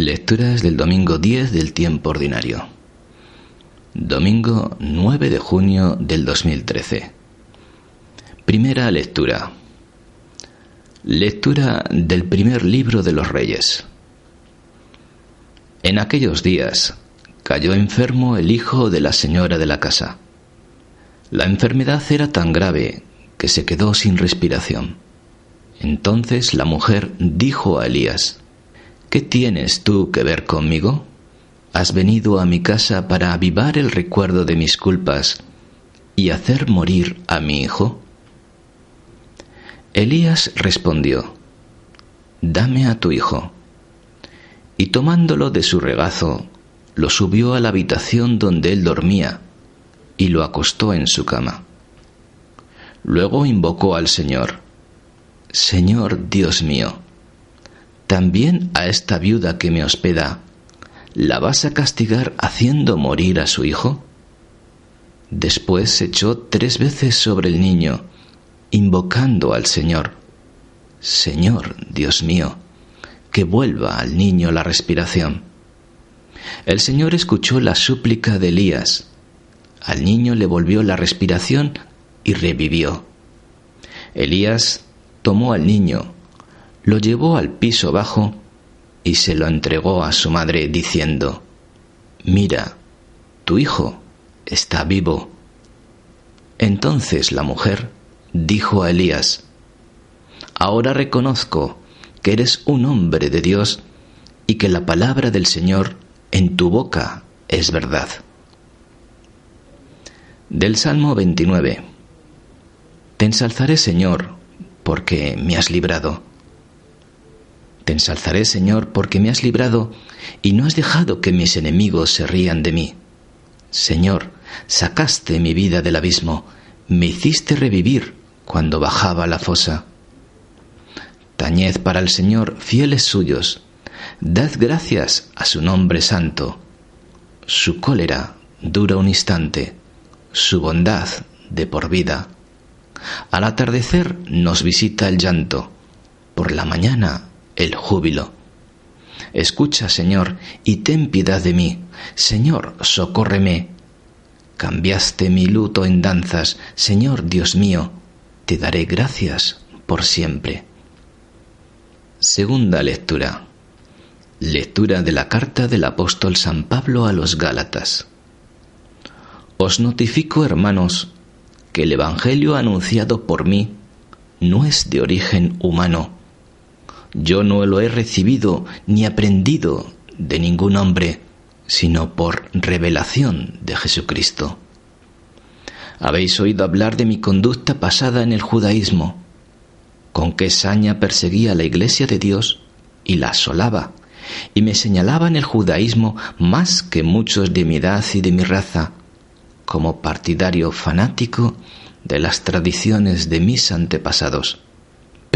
Lecturas del domingo 10 del tiempo ordinario. Domingo 9 de junio del 2013. Primera lectura. Lectura del primer libro de los reyes. En aquellos días cayó enfermo el hijo de la señora de la casa. La enfermedad era tan grave que se quedó sin respiración. Entonces la mujer dijo a Elías, ¿Qué tienes tú que ver conmigo? ¿Has venido a mi casa para avivar el recuerdo de mis culpas y hacer morir a mi hijo? Elías respondió, Dame a tu hijo. Y tomándolo de su regazo, lo subió a la habitación donde él dormía y lo acostó en su cama. Luego invocó al Señor, Señor Dios mío, también a esta viuda que me hospeda, ¿la vas a castigar haciendo morir a su hijo? Después se echó tres veces sobre el niño, invocando al Señor. Señor, Dios mío, que vuelva al niño la respiración. El Señor escuchó la súplica de Elías. Al niño le volvió la respiración y revivió. Elías tomó al niño, lo llevó al piso bajo y se lo entregó a su madre diciendo, Mira, tu hijo está vivo. Entonces la mujer dijo a Elías, Ahora reconozco que eres un hombre de Dios y que la palabra del Señor en tu boca es verdad. Del Salmo 29. Te ensalzaré, Señor, porque me has librado te ensalzaré, Señor, porque me has librado y no has dejado que mis enemigos se rían de mí. Señor, sacaste mi vida del abismo, me hiciste revivir cuando bajaba la fosa. Tañed para el Señor fieles suyos, dad gracias a su nombre santo. Su cólera dura un instante, su bondad de por vida. Al atardecer nos visita el llanto, por la mañana el júbilo. Escucha, Señor, y ten piedad de mí. Señor, socórreme. Cambiaste mi luto en danzas. Señor, Dios mío, te daré gracias por siempre. Segunda lectura. Lectura de la carta del apóstol San Pablo a los Gálatas. Os notifico, hermanos, que el Evangelio anunciado por mí no es de origen humano yo no lo he recibido ni aprendido de ningún hombre, sino por revelación de Jesucristo. Habéis oído hablar de mi conducta pasada en el judaísmo, con qué saña perseguía la iglesia de Dios y la asolaba, y me señalaba en el judaísmo más que muchos de mi edad y de mi raza, como partidario fanático de las tradiciones de mis antepasados.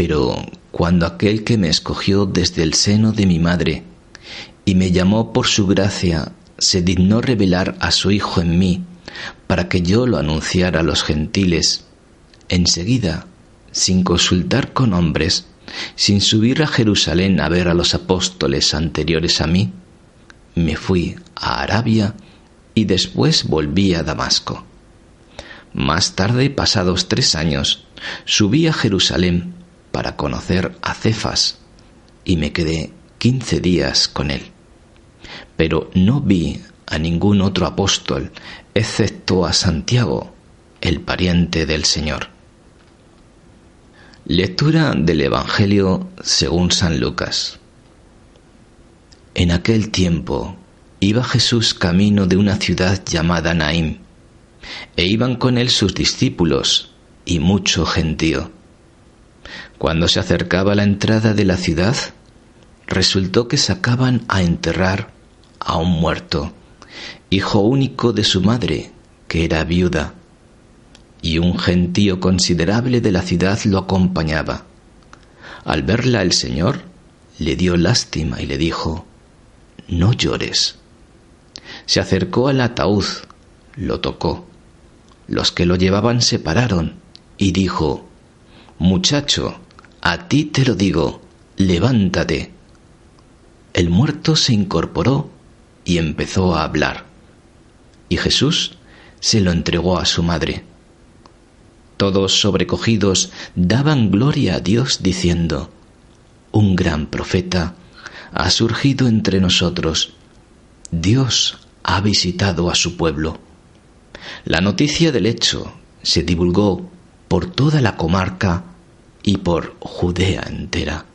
Pero cuando aquel que me escogió desde el seno de mi madre y me llamó por su gracia se dignó revelar a su Hijo en mí para que yo lo anunciara a los gentiles, enseguida, sin consultar con hombres, sin subir a Jerusalén a ver a los apóstoles anteriores a mí, me fui a Arabia y después volví a Damasco. Más tarde, pasados tres años, subí a Jerusalén para conocer a Cefas y me quedé quince días con él. Pero no vi a ningún otro apóstol excepto a Santiago, el pariente del Señor. Lectura del Evangelio según San Lucas. En aquel tiempo iba Jesús camino de una ciudad llamada Naim, e iban con él sus discípulos y mucho gentío cuando se acercaba la entrada de la ciudad, resultó que sacaban a enterrar a un muerto, hijo único de su madre, que era viuda, y un gentío considerable de la ciudad lo acompañaba. Al verla el Señor le dio lástima y le dijo, No llores. Se acercó al ataúd, lo tocó. Los que lo llevaban se pararon y dijo, Muchacho, a ti te lo digo, levántate. el muerto se incorporó y empezó a hablar. Y Jesús se lo entregó a su madre. Todos sobrecogidos daban gloria a Dios diciendo, Un gran profeta ha surgido entre nosotros. Dios ha visitado a su pueblo. La noticia del hecho se divulgó por toda la comarca y por Judea entera.